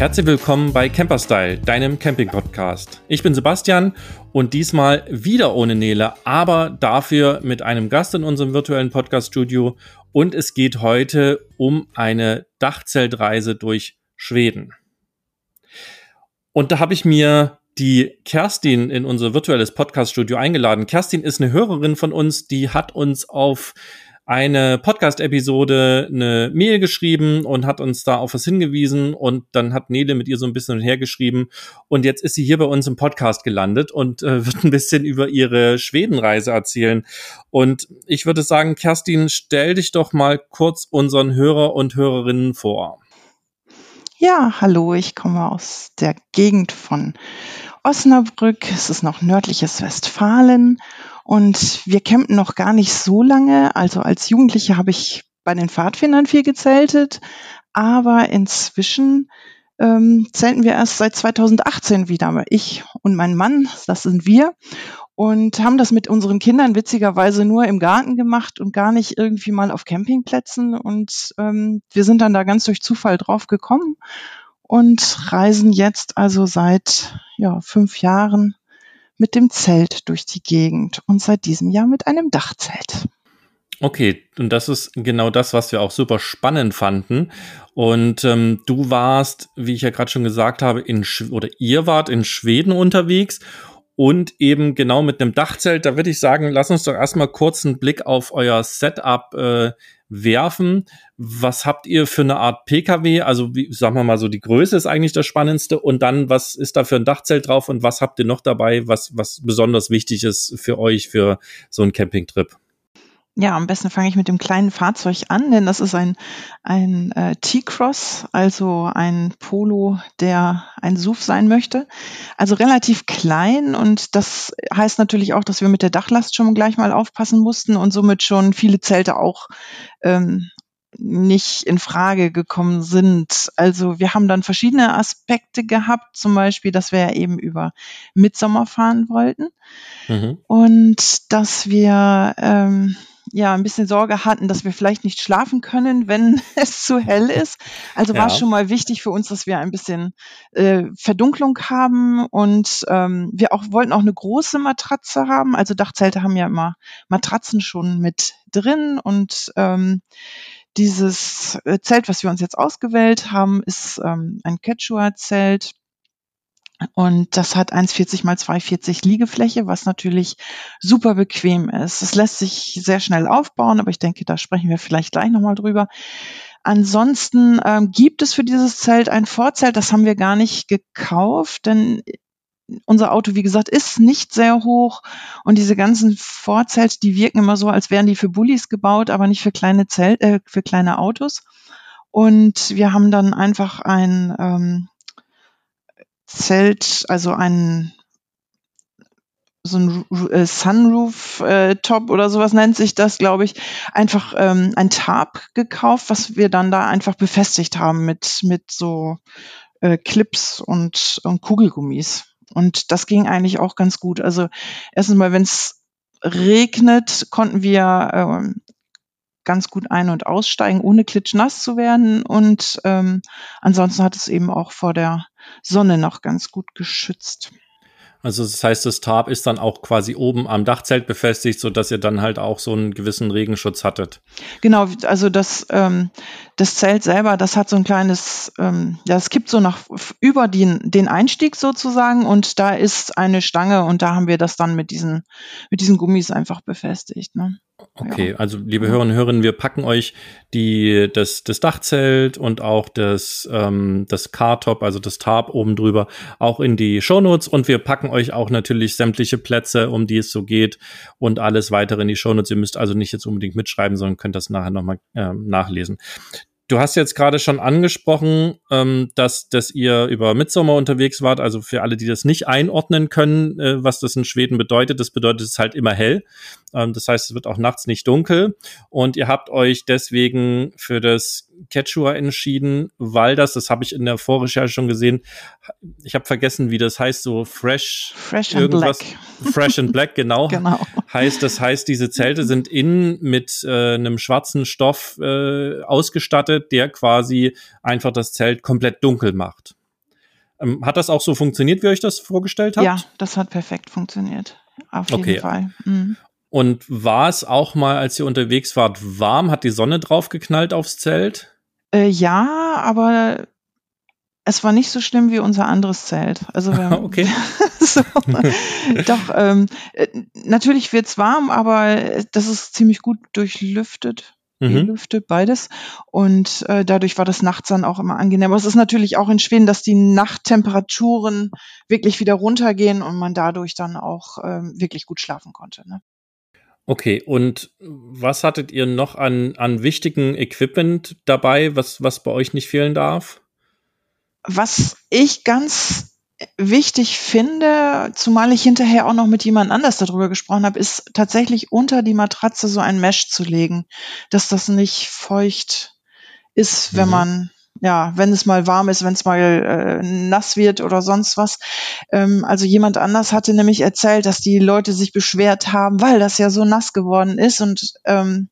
Herzlich willkommen bei Camperstyle, deinem Camping-Podcast. Ich bin Sebastian und diesmal wieder ohne Nele, aber dafür mit einem Gast in unserem virtuellen Podcast-Studio. Und es geht heute um eine Dachzeltreise durch Schweden. Und da habe ich mir die Kerstin in unser virtuelles Podcast-Studio eingeladen. Kerstin ist eine Hörerin von uns, die hat uns auf eine Podcast-Episode eine Mail geschrieben und hat uns da auf was hingewiesen und dann hat Nele mit ihr so ein bisschen hergeschrieben und jetzt ist sie hier bei uns im Podcast gelandet und äh, wird ein bisschen über ihre Schwedenreise erzählen. Und ich würde sagen, Kerstin, stell dich doch mal kurz unseren Hörer und Hörerinnen vor. Ja, hallo, ich komme aus der Gegend von Osnabrück. Es ist noch nördliches Westfalen und wir campen noch gar nicht so lange. Also als Jugendliche habe ich bei den Pfadfindern viel gezeltet, aber inzwischen ähm, zelten wir erst seit 2018 wieder. Ich und mein Mann, das sind wir. Und haben das mit unseren Kindern witzigerweise nur im Garten gemacht und gar nicht irgendwie mal auf Campingplätzen. Und ähm, wir sind dann da ganz durch Zufall drauf gekommen und reisen jetzt also seit ja, fünf Jahren mit dem Zelt durch die Gegend und seit diesem Jahr mit einem Dachzelt. Okay, und das ist genau das, was wir auch super spannend fanden. Und ähm, du warst, wie ich ja gerade schon gesagt habe, in Sch oder ihr wart in Schweden unterwegs und eben genau mit einem Dachzelt. Da würde ich sagen, lass uns doch erstmal kurz einen Blick auf euer Setup äh, werfen. Was habt ihr für eine Art PKW? Also, wie, sagen wir mal so, die Größe ist eigentlich das Spannendste. Und dann, was ist da für ein Dachzelt drauf und was habt ihr noch dabei, was, was besonders wichtig ist für euch für so einen Campingtrip? Ja, am besten fange ich mit dem kleinen Fahrzeug an, denn das ist ein, ein äh, T-Cross, also ein Polo, der ein SUV sein möchte. Also relativ klein und das heißt natürlich auch, dass wir mit der Dachlast schon gleich mal aufpassen mussten und somit schon viele Zelte auch ähm, nicht in Frage gekommen sind. Also wir haben dann verschiedene Aspekte gehabt, zum Beispiel, dass wir ja eben über Mitsommer fahren wollten mhm. und dass wir ähm, ja ein bisschen Sorge hatten, dass wir vielleicht nicht schlafen können, wenn es zu hell ist. Also ja. war schon mal wichtig für uns, dass wir ein bisschen äh, Verdunklung haben und ähm, wir auch wollten auch eine große Matratze haben. Also Dachzelte haben ja immer Matratzen schon mit drin und ähm, dieses äh, Zelt, was wir uns jetzt ausgewählt haben, ist ähm, ein Quechua-Zelt und das hat 1,40 mal 2,40 Liegefläche, was natürlich super bequem ist. Es lässt sich sehr schnell aufbauen, aber ich denke, da sprechen wir vielleicht gleich nochmal drüber. Ansonsten ähm, gibt es für dieses Zelt ein Vorzelt, das haben wir gar nicht gekauft, denn unser Auto, wie gesagt, ist nicht sehr hoch und diese ganzen Vorzelte, die wirken immer so, als wären die für Bullis gebaut, aber nicht für kleine Zelt, äh, für kleine Autos. Und wir haben dann einfach ein ähm, Zelt, also ein so ein äh, Sunroof-Top äh, oder sowas nennt sich das, glaube ich, einfach ähm, ein Tarp gekauft, was wir dann da einfach befestigt haben mit, mit so äh, Clips und, und Kugelgummis. Und das ging eigentlich auch ganz gut. Also erstens mal, wenn es regnet, konnten wir ähm, ganz gut ein- und aussteigen, ohne klitschnass zu werden. Und ähm, ansonsten hat es eben auch vor der Sonne noch ganz gut geschützt. Also das heißt, das Tarp ist dann auch quasi oben am Dachzelt befestigt, so dass ihr dann halt auch so einen gewissen Regenschutz hattet. Genau, also das, ähm, das Zelt selber, das hat so ein kleines, ähm, ja, es kippt so nach über den, den Einstieg sozusagen und da ist eine Stange und da haben wir das dann mit diesen, mit diesen Gummis einfach befestigt. Ne? Okay, ja. also liebe Hörerinnen und Hörer, wir packen euch die, das, das Dachzelt und auch das, ähm, das Car-Top, also das Tarp oben drüber, auch in die Shownotes und wir packen euch auch natürlich sämtliche Plätze, um die es so geht und alles weitere in die Shownotes. Ihr müsst also nicht jetzt unbedingt mitschreiben, sondern könnt das nachher nochmal ähm, nachlesen. Du hast jetzt gerade schon angesprochen, ähm, dass, dass ihr über Mitsommer unterwegs wart. Also für alle, die das nicht einordnen können, äh, was das in Schweden bedeutet, das bedeutet es halt immer hell. Ähm, das heißt, es wird auch nachts nicht dunkel. Und ihr habt euch deswegen für das Quechua entschieden, weil das, das habe ich in der Vorrecherche schon gesehen, ich habe vergessen, wie das heißt, so fresh, fresh irgendwas, and fresh and black, genau, genau. Heißt, das heißt, diese Zelte sind innen mit äh, einem schwarzen Stoff äh, ausgestattet, der quasi einfach das Zelt komplett dunkel macht. Ähm, hat das auch so funktioniert, wie ihr euch das vorgestellt habt? Ja, das hat perfekt funktioniert. Auf jeden okay. Fall. Mhm. Und war es auch mal, als ihr unterwegs wart, warm? Hat die Sonne draufgeknallt aufs Zelt? Äh, ja, aber es war nicht so schlimm wie unser anderes Zelt. Also okay. so, doch ähm, äh, natürlich wird's warm, aber das ist ziemlich gut durchlüftet. Mhm. Lüfte, beides. Und äh, dadurch war das nachts dann auch immer angenehm. Aber es ist natürlich auch in Schweden, dass die Nachttemperaturen wirklich wieder runtergehen und man dadurch dann auch ähm, wirklich gut schlafen konnte. Ne? Okay, und was hattet ihr noch an, an wichtigen Equipment dabei, was, was bei euch nicht fehlen darf? Was ich ganz wichtig finde, zumal ich hinterher auch noch mit jemand anders darüber gesprochen habe, ist tatsächlich unter die Matratze so ein Mesh zu legen, dass das nicht feucht ist, wenn mhm. man ja, wenn es mal warm ist, wenn es mal äh, nass wird oder sonst was. Ähm, also jemand anders hatte nämlich erzählt, dass die Leute sich beschwert haben, weil das ja so nass geworden ist. Und ähm,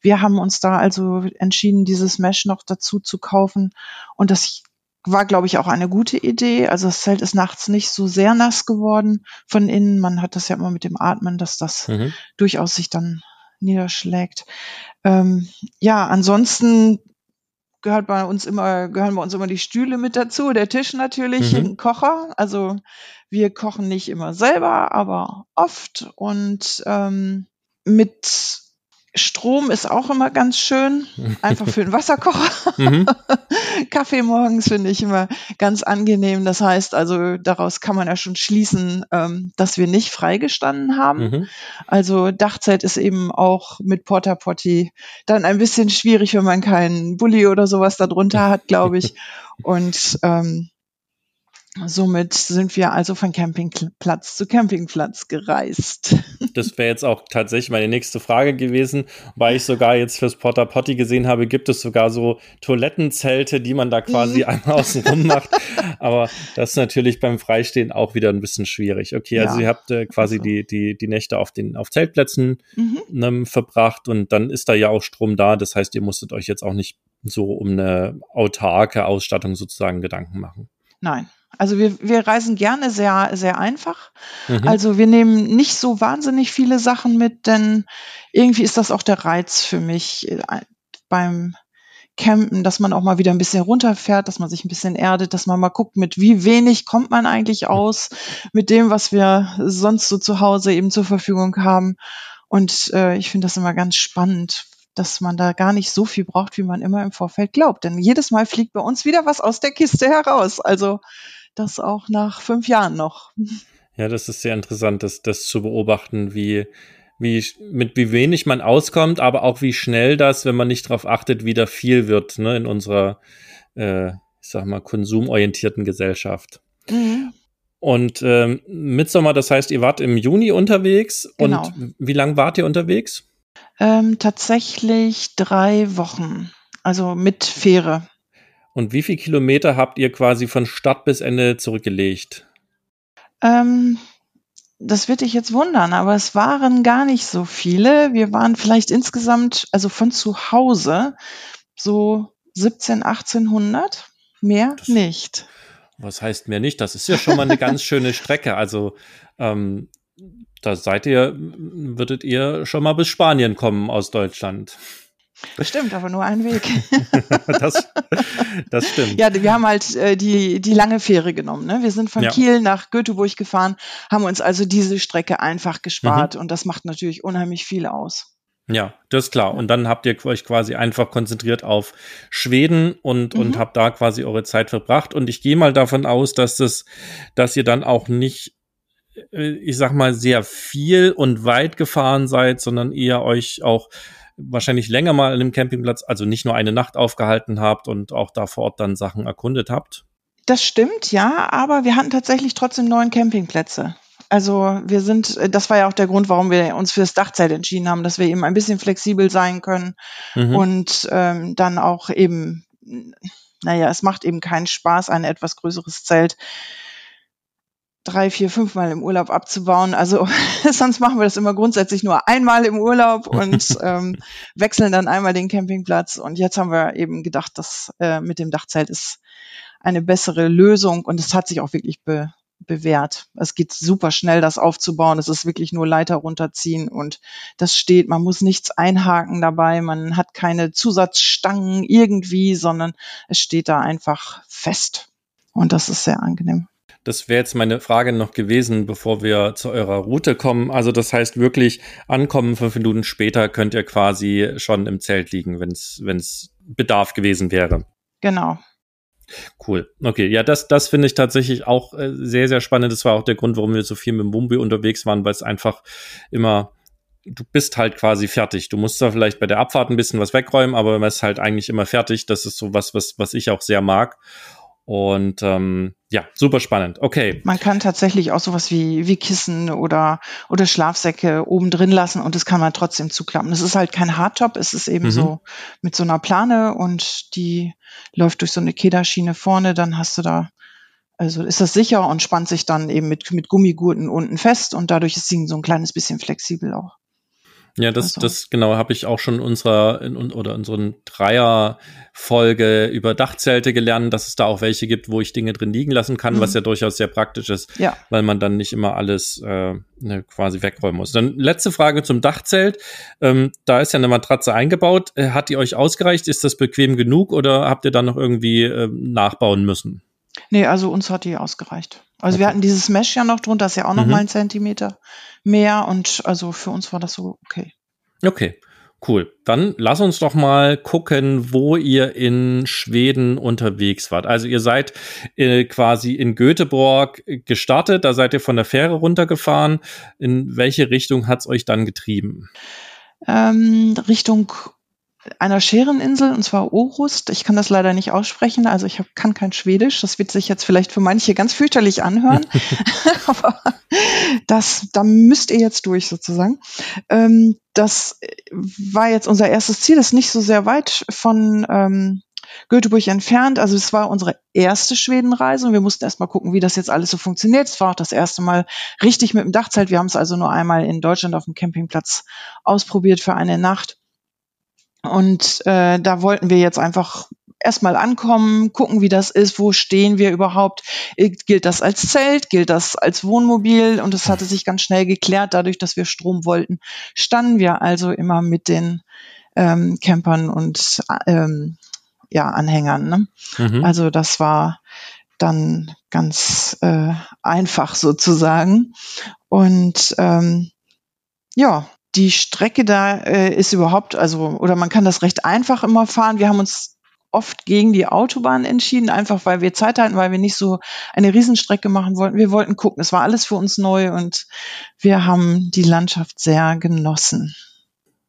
wir haben uns da also entschieden, dieses Mesh noch dazu zu kaufen. Und das war, glaube ich, auch eine gute Idee. Also das Zelt ist nachts nicht so sehr nass geworden von innen. Man hat das ja immer mit dem Atmen, dass das mhm. durchaus sich dann niederschlägt. Ähm, ja, ansonsten gehört bei uns immer, gehören bei uns immer die Stühle mit dazu, der Tisch natürlich, mhm. ein Kocher. Also wir kochen nicht immer selber, aber oft und ähm, mit Strom ist auch immer ganz schön, einfach für den Wasserkocher. Mhm. Kaffee morgens finde ich immer ganz angenehm. Das heißt also, daraus kann man ja schon schließen, ähm, dass wir nicht freigestanden haben. Mhm. Also Dachzeit ist eben auch mit Porta Potty dann ein bisschen schwierig, wenn man keinen Bulli oder sowas darunter hat, glaube ich. Und ähm, Somit sind wir also von Campingplatz zu Campingplatz gereist. Das wäre jetzt auch tatsächlich meine nächste Frage gewesen, weil ich sogar jetzt fürs Porta Potty gesehen habe, gibt es sogar so Toilettenzelte, die man da quasi mhm. einmal außen rum macht. Aber das ist natürlich beim Freistehen auch wieder ein bisschen schwierig. Okay, also ja. ihr habt äh, quasi also. die, die, die Nächte auf den auf Zeltplätzen mhm. ne, verbracht und dann ist da ja auch Strom da. Das heißt, ihr musstet euch jetzt auch nicht so um eine autarke Ausstattung sozusagen Gedanken machen. Nein, also wir, wir reisen gerne sehr, sehr einfach. Mhm. Also wir nehmen nicht so wahnsinnig viele Sachen mit, denn irgendwie ist das auch der Reiz für mich äh, beim Campen, dass man auch mal wieder ein bisschen runterfährt, dass man sich ein bisschen erdet, dass man mal guckt, mit wie wenig kommt man eigentlich aus, mit dem, was wir sonst so zu Hause eben zur Verfügung haben. Und äh, ich finde das immer ganz spannend, dass man da gar nicht so viel braucht, wie man immer im Vorfeld glaubt. Denn jedes Mal fliegt bei uns wieder was aus der Kiste heraus. Also das auch nach fünf Jahren noch. Ja, das ist sehr interessant, das, das zu beobachten, wie, wie, mit wie wenig man auskommt, aber auch wie schnell das, wenn man nicht darauf achtet, wieder viel wird, ne, in unserer, äh, ich sag mal, konsumorientierten Gesellschaft. Mhm. Und ähm, Mitsommer, das heißt, ihr wart im Juni unterwegs genau. und wie lange wart ihr unterwegs? Ähm, tatsächlich drei Wochen, also mit Fähre. Und wie viele Kilometer habt ihr quasi von Start bis Ende zurückgelegt? Ähm, das wird dich jetzt wundern, aber es waren gar nicht so viele. Wir waren vielleicht insgesamt, also von zu Hause, so 17, 1800. Mehr das, nicht. Was heißt mehr nicht? Das ist ja schon mal eine ganz schöne Strecke. Also ähm, da seid ihr, würdet ihr schon mal bis Spanien kommen aus Deutschland. Stimmt, aber nur ein Weg. das, das stimmt. Ja, wir haben halt äh, die, die lange Fähre genommen. Ne? Wir sind von ja. Kiel nach Göteborg gefahren, haben uns also diese Strecke einfach gespart mhm. und das macht natürlich unheimlich viel aus. Ja, das ist klar. Und dann habt ihr euch quasi einfach konzentriert auf Schweden und, mhm. und habt da quasi eure Zeit verbracht. Und ich gehe mal davon aus, dass das, dass ihr dann auch nicht, äh, ich sag mal, sehr viel und weit gefahren seid, sondern eher euch auch wahrscheinlich länger mal an dem Campingplatz, also nicht nur eine Nacht aufgehalten habt und auch da vor Ort dann Sachen erkundet habt? Das stimmt, ja, aber wir hatten tatsächlich trotzdem neun Campingplätze. Also wir sind, das war ja auch der Grund, warum wir uns für das Dachzelt entschieden haben, dass wir eben ein bisschen flexibel sein können mhm. und ähm, dann auch eben, naja, es macht eben keinen Spaß, ein etwas größeres Zelt drei, vier, fünfmal im Urlaub abzubauen. Also sonst machen wir das immer grundsätzlich nur einmal im Urlaub und ähm, wechseln dann einmal den Campingplatz. Und jetzt haben wir eben gedacht, dass äh, mit dem Dachzelt ist eine bessere Lösung und es hat sich auch wirklich be, bewährt. Es geht super schnell, das aufzubauen. Es ist wirklich nur Leiter runterziehen und das steht. Man muss nichts einhaken dabei. Man hat keine Zusatzstangen irgendwie, sondern es steht da einfach fest. Und das ist sehr angenehm. Das wäre jetzt meine Frage noch gewesen, bevor wir zu eurer Route kommen. Also das heißt wirklich, ankommen fünf Minuten später könnt ihr quasi schon im Zelt liegen, wenn es Bedarf gewesen wäre. Genau. Cool. Okay, ja, das, das finde ich tatsächlich auch äh, sehr, sehr spannend. Das war auch der Grund, warum wir so viel mit dem Wumbi unterwegs waren, weil es einfach immer, du bist halt quasi fertig. Du musst da vielleicht bei der Abfahrt ein bisschen was wegräumen, aber man ist halt eigentlich immer fertig. Das ist so was, was, was ich auch sehr mag. Und ähm, ja, super spannend. Okay. Man kann tatsächlich auch sowas wie, wie Kissen oder, oder Schlafsäcke oben drin lassen und das kann man trotzdem zuklappen. Es ist halt kein Hardtop, es ist eben mhm. so mit so einer Plane und die läuft durch so eine Kederschiene vorne, dann hast du da, also ist das sicher und spannt sich dann eben mit, mit Gummigurten unten fest und dadurch ist sie so ein kleines bisschen flexibel auch. Ja, das, also. das genau habe ich auch schon in unserer in, oder in unseren Dreier-Folge über Dachzelte gelernt, dass es da auch welche gibt, wo ich Dinge drin liegen lassen kann, mhm. was ja durchaus sehr praktisch ist, ja. weil man dann nicht immer alles äh, ne, quasi wegräumen muss. Dann letzte Frage zum Dachzelt. Ähm, da ist ja eine Matratze eingebaut. Äh, hat die euch ausgereicht? Ist das bequem genug oder habt ihr dann noch irgendwie äh, nachbauen müssen? Nee, also uns hat die ausgereicht. Also okay. wir hatten dieses Mesh ja noch drunter, ist ja auch noch mhm. mal ein Zentimeter mehr und also für uns war das so okay. Okay. Cool. Dann lass uns doch mal gucken, wo ihr in Schweden unterwegs wart. Also ihr seid äh, quasi in Göteborg gestartet, da seid ihr von der Fähre runtergefahren. In welche Richtung hat's euch dann getrieben? Ähm, Richtung einer Schereninsel, und zwar Orust. Ich kann das leider nicht aussprechen, also ich hab, kann kein Schwedisch. Das wird sich jetzt vielleicht für manche ganz fürchterlich anhören, aber das, da müsst ihr jetzt durch sozusagen. Ähm, das war jetzt unser erstes Ziel, das ist nicht so sehr weit von ähm, Göteborg entfernt. Also es war unsere erste Schwedenreise und wir mussten erstmal gucken, wie das jetzt alles so funktioniert. Es war auch das erste Mal richtig mit dem Dachzelt. Wir haben es also nur einmal in Deutschland auf dem Campingplatz ausprobiert für eine Nacht und äh, da wollten wir jetzt einfach erstmal ankommen, gucken, wie das ist, wo stehen wir überhaupt, äh, gilt das als Zelt, gilt das als Wohnmobil und es hatte sich ganz schnell geklärt, dadurch, dass wir Strom wollten, standen wir also immer mit den ähm, Campern und ähm, ja, Anhängern. Ne? Mhm. Also das war dann ganz äh, einfach sozusagen. Und ähm, ja, die Strecke da äh, ist überhaupt, also, oder man kann das recht einfach immer fahren. Wir haben uns oft gegen die Autobahn entschieden, einfach weil wir Zeit hatten, weil wir nicht so eine Riesenstrecke machen wollten. Wir wollten gucken. Es war alles für uns neu und wir haben die Landschaft sehr genossen.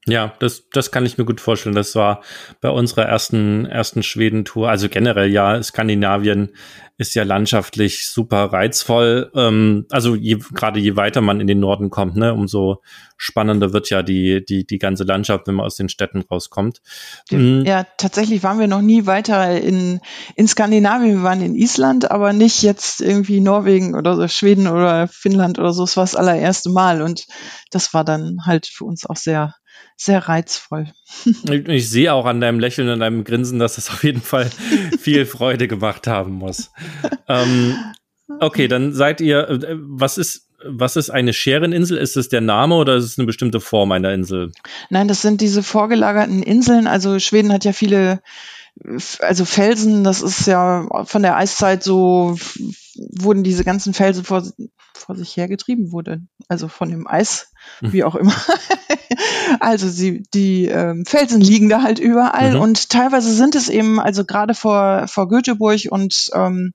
Ja, das, das kann ich mir gut vorstellen. Das war bei unserer ersten, ersten Schwedentour. Also generell ja, Skandinavien ist ja landschaftlich super reizvoll. Ähm, also je, gerade je weiter man in den Norden kommt, ne, umso spannender wird ja die, die, die ganze Landschaft, wenn man aus den Städten rauskommt. Mhm. Ja, tatsächlich waren wir noch nie weiter in, in Skandinavien. Wir waren in Island, aber nicht jetzt irgendwie Norwegen oder so, Schweden oder Finnland oder so. Es war das allererste Mal und das war dann halt für uns auch sehr sehr reizvoll. Ich, ich, sehe auch an deinem Lächeln und deinem Grinsen, dass das auf jeden Fall viel Freude gemacht haben muss. ähm, okay, dann seid ihr, äh, was ist, was ist eine Schereninsel? Ist es der Name oder ist es eine bestimmte Form einer Insel? Nein, das sind diese vorgelagerten Inseln. Also Schweden hat ja viele also Felsen, das ist ja von der Eiszeit so, wurden diese ganzen Felsen vor, vor sich hergetrieben, wurde, also von dem Eis, mhm. wie auch immer. also sie, die ähm, Felsen liegen da halt überall mhm. und teilweise sind es eben, also gerade vor, vor Göteborg und ähm,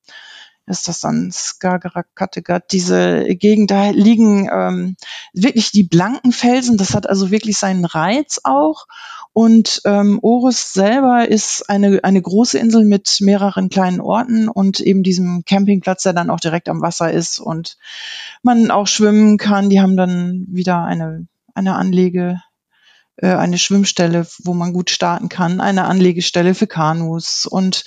ist das dann Skagerrak, Kattegat, diese Gegend, da liegen ähm, wirklich die blanken Felsen, das hat also wirklich seinen Reiz auch. Und ähm, Orus selber ist eine, eine große Insel mit mehreren kleinen Orten und eben diesem Campingplatz, der dann auch direkt am Wasser ist und man auch schwimmen kann. Die haben dann wieder eine, eine Anlege, äh, eine Schwimmstelle, wo man gut starten kann, eine Anlegestelle für Kanus und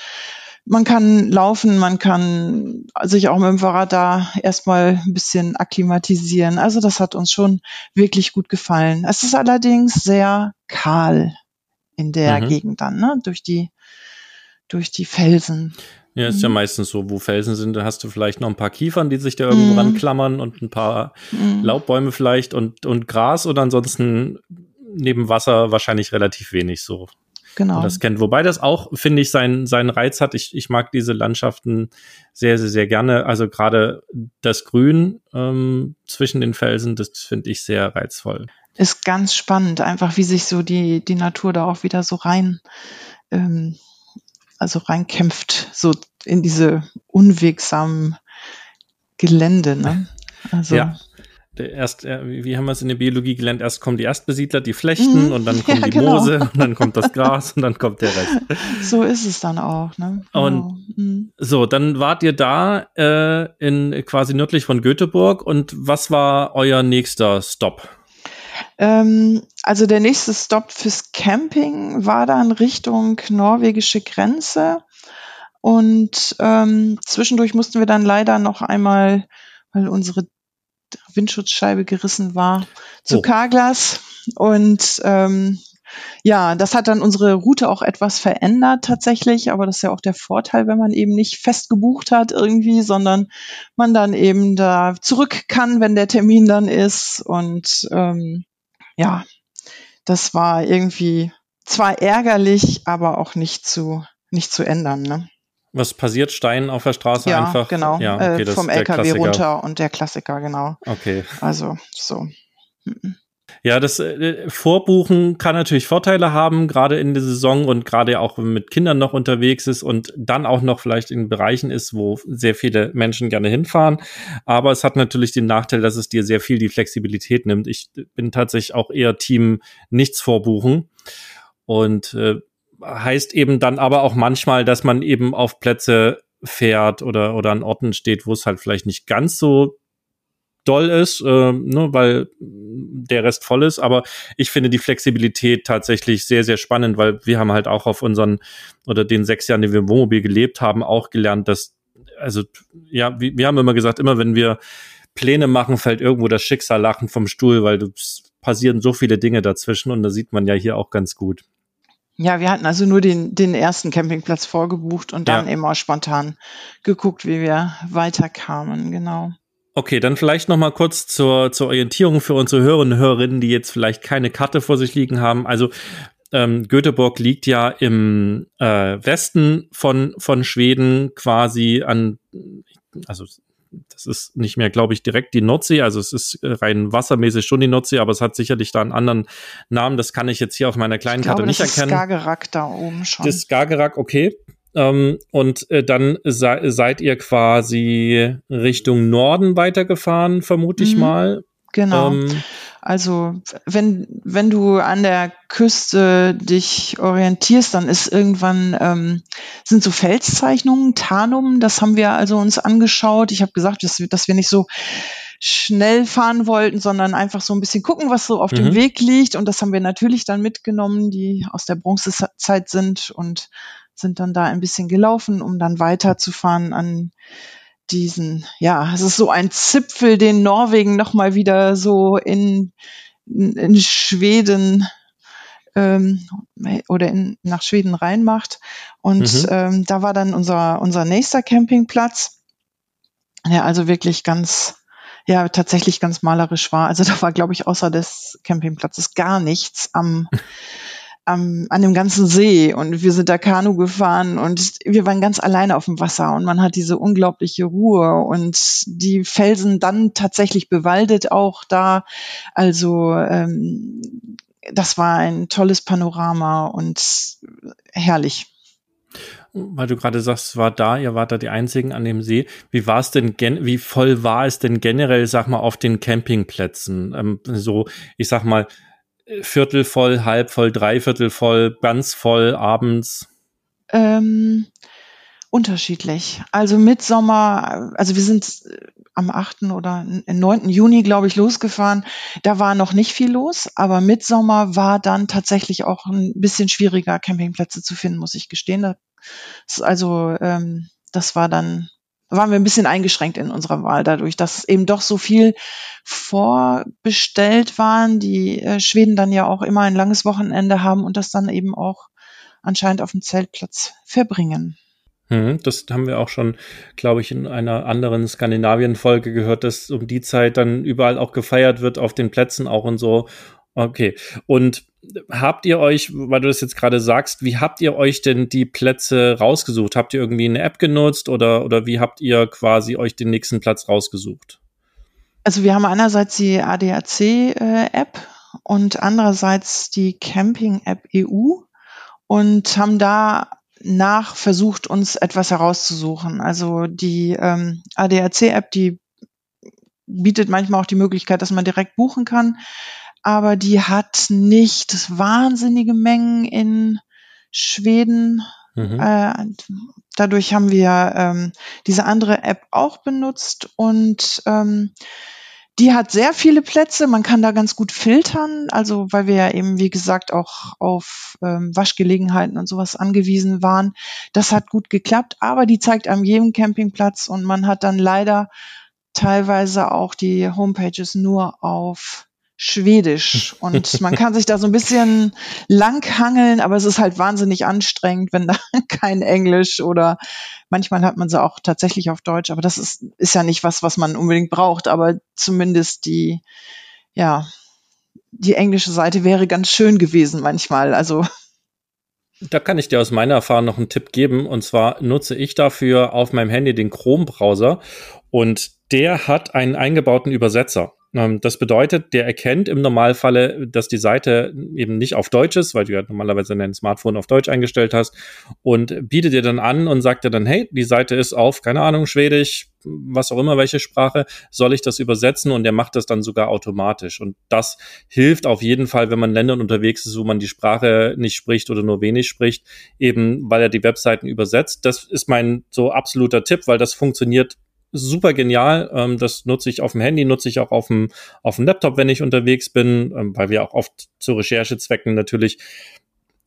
man kann laufen, man kann sich auch mit dem Fahrrad da erstmal ein bisschen akklimatisieren. Also das hat uns schon wirklich gut gefallen. Es ist allerdings sehr kahl in der mhm. Gegend dann, ne? durch die durch die Felsen. Ja, ist mhm. ja meistens so, wo Felsen sind, da hast du vielleicht noch ein paar Kiefern, die sich da irgendwo mhm. ranklammern und ein paar mhm. Laubbäume vielleicht und, und Gras oder ansonsten neben Wasser wahrscheinlich relativ wenig so. Genau. Das kennt. Wobei das auch, finde ich, seinen, seinen Reiz hat. Ich, ich mag diese Landschaften sehr, sehr, sehr gerne. Also gerade das Grün ähm, zwischen den Felsen, das finde ich sehr reizvoll. Ist ganz spannend, einfach wie sich so die, die Natur da auch wieder so rein ähm, also reinkämpft, so in diese unwegsamen Gelände. Ne? Also, ja. Erst, äh, wie haben wir es in der Biologie gelernt? Erst kommen die Erstbesiedler, die Flechten mhm. und dann kommt ja, die genau. Moose und dann kommt das Gras und dann kommt der Rest. So ist es dann auch. Ne? Genau. Und mhm. so, dann wart ihr da äh, in quasi nördlich von Göteborg und was war euer nächster Stop? Ähm, also der nächste Stop fürs Camping war dann Richtung norwegische Grenze. Und ähm, zwischendurch mussten wir dann leider noch einmal, weil unsere Windschutzscheibe gerissen war, zu oh. Karglas. Und ähm, ja, das hat dann unsere Route auch etwas verändert tatsächlich, aber das ist ja auch der Vorteil, wenn man eben nicht fest gebucht hat irgendwie, sondern man dann eben da zurück kann, wenn der Termin dann ist. Und ähm, ja, das war irgendwie zwar ärgerlich, aber auch nicht zu, nicht zu ändern. Ne? Was passiert? Stein auf der Straße ja, einfach? Genau, ja, okay, äh, vom LKW runter und der Klassiker, genau. Okay. Also so. Ja, das äh, Vorbuchen kann natürlich Vorteile haben, gerade in der Saison und gerade auch wenn man mit Kindern noch unterwegs ist und dann auch noch vielleicht in Bereichen ist, wo sehr viele Menschen gerne hinfahren. Aber es hat natürlich den Nachteil, dass es dir sehr viel die Flexibilität nimmt. Ich bin tatsächlich auch eher Team nichts vorbuchen und äh, heißt eben dann aber auch manchmal, dass man eben auf Plätze fährt oder, oder an Orten steht, wo es halt vielleicht nicht ganz so doll ist, äh, ne, weil der Rest voll ist. Aber ich finde die Flexibilität tatsächlich sehr, sehr spannend, weil wir haben halt auch auf unseren oder den sechs Jahren, die wir im Wohnmobil gelebt haben, auch gelernt, dass, also ja, wir, wir haben immer gesagt, immer wenn wir Pläne machen, fällt irgendwo das Schicksal lachen vom Stuhl, weil es passieren so viele Dinge dazwischen und da sieht man ja hier auch ganz gut. Ja, wir hatten also nur den, den ersten Campingplatz vorgebucht und dann ja. eben auch spontan geguckt, wie wir weiterkamen, genau. Okay, dann vielleicht noch mal kurz zur, zur Orientierung für unsere Hörerinnen und Hörerinnen, die jetzt vielleicht keine Karte vor sich liegen haben. Also ähm, Göteborg liegt ja im äh, Westen von, von Schweden quasi an, also das ist nicht mehr, glaube ich, direkt die Nordsee, also es ist rein wassermäßig schon die Nordsee, aber es hat sicherlich da einen anderen Namen, das kann ich jetzt hier auf meiner kleinen glaube, Karte nicht erkennen. Das Skagerrak da oben schon. Das Skagerrak, okay. Ähm, und äh, dann sei, seid ihr quasi Richtung Norden weitergefahren, vermute ich mhm, mal. Genau. Ähm, also wenn, wenn du an der Küste dich orientierst, dann ist irgendwann, ähm, sind so Felszeichnungen, Tarnum, das haben wir also uns angeschaut. Ich habe gesagt, dass wir, dass wir nicht so schnell fahren wollten, sondern einfach so ein bisschen gucken, was so auf mhm. dem Weg liegt. Und das haben wir natürlich dann mitgenommen, die aus der Bronzezeit sind und sind dann da ein bisschen gelaufen, um dann weiterzufahren an diesen, ja, es ist so ein Zipfel, den Norwegen nochmal wieder so in, in Schweden ähm, oder in, nach Schweden reinmacht. Und mhm. ähm, da war dann unser, unser nächster Campingplatz, der also wirklich ganz, ja, tatsächlich ganz malerisch war. Also da war, glaube ich, außer des Campingplatzes gar nichts am am, an dem ganzen See und wir sind da Kanu gefahren und wir waren ganz alleine auf dem Wasser und man hat diese unglaubliche Ruhe und die Felsen dann tatsächlich bewaldet auch da. Also ähm, das war ein tolles Panorama und herrlich. Weil du gerade sagst, war da, ihr wart da die einzigen an dem See. Wie war es denn, wie voll war es denn generell, sag mal, auf den Campingplätzen? Ähm, so, ich sag mal, Viertel voll, halb voll, dreiviertel voll, ganz voll abends? Ähm, unterschiedlich. Also Mitsommer, also wir sind äh, am 8. oder 9. Juni, glaube ich, losgefahren. Da war noch nicht viel los, aber Mitsommer war dann tatsächlich auch ein bisschen schwieriger, Campingplätze zu finden, muss ich gestehen. Das, also ähm, das war dann waren wir ein bisschen eingeschränkt in unserer Wahl dadurch, dass eben doch so viel vorbestellt waren, die äh, Schweden dann ja auch immer ein langes Wochenende haben und das dann eben auch anscheinend auf dem Zeltplatz verbringen. Hm, das haben wir auch schon, glaube ich, in einer anderen Skandinavien-Folge gehört, dass um die Zeit dann überall auch gefeiert wird, auf den Plätzen auch und so. Okay. Und habt ihr euch, weil du das jetzt gerade sagst, wie habt ihr euch denn die Plätze rausgesucht? Habt ihr irgendwie eine App genutzt oder, oder wie habt ihr quasi euch den nächsten Platz rausgesucht? Also wir haben einerseits die ADAC-App äh, und andererseits die Camping-App EU und haben da nach versucht, uns etwas herauszusuchen. Also die ähm, ADAC-App, die bietet manchmal auch die Möglichkeit, dass man direkt buchen kann aber die hat nicht wahnsinnige Mengen in Schweden. Mhm. Äh, dadurch haben wir ähm, diese andere App auch benutzt und ähm, die hat sehr viele Plätze. Man kann da ganz gut filtern, also weil wir ja eben, wie gesagt, auch auf ähm, Waschgelegenheiten und sowas angewiesen waren. Das hat gut geklappt, aber die zeigt einem jeden Campingplatz und man hat dann leider teilweise auch die Homepages nur auf Schwedisch. Und man kann sich da so ein bisschen langhangeln, aber es ist halt wahnsinnig anstrengend, wenn da kein Englisch oder manchmal hat man sie auch tatsächlich auf Deutsch, aber das ist, ist ja nicht was, was man unbedingt braucht, aber zumindest die, ja, die englische Seite wäre ganz schön gewesen manchmal. Also da kann ich dir aus meiner Erfahrung noch einen Tipp geben. Und zwar nutze ich dafür auf meinem Handy den Chrome-Browser und der hat einen eingebauten Übersetzer. Ähm, das bedeutet, der erkennt im Normalfalle, dass die Seite eben nicht auf Deutsch ist, weil du ja normalerweise dein Smartphone auf Deutsch eingestellt hast und bietet dir dann an und sagt dir dann, hey, die Seite ist auf, keine Ahnung, Schwedisch, was auch immer, welche Sprache, soll ich das übersetzen und der macht das dann sogar automatisch. Und das hilft auf jeden Fall, wenn man Ländern unterwegs ist, wo man die Sprache nicht spricht oder nur wenig spricht, eben weil er die Webseiten übersetzt. Das ist mein so absoluter Tipp, weil das funktioniert super genial. Ähm, das nutze ich auf dem Handy, nutze ich auch auf dem, auf dem Laptop, wenn ich unterwegs bin, ähm, weil wir auch oft zu Recherchezwecken natürlich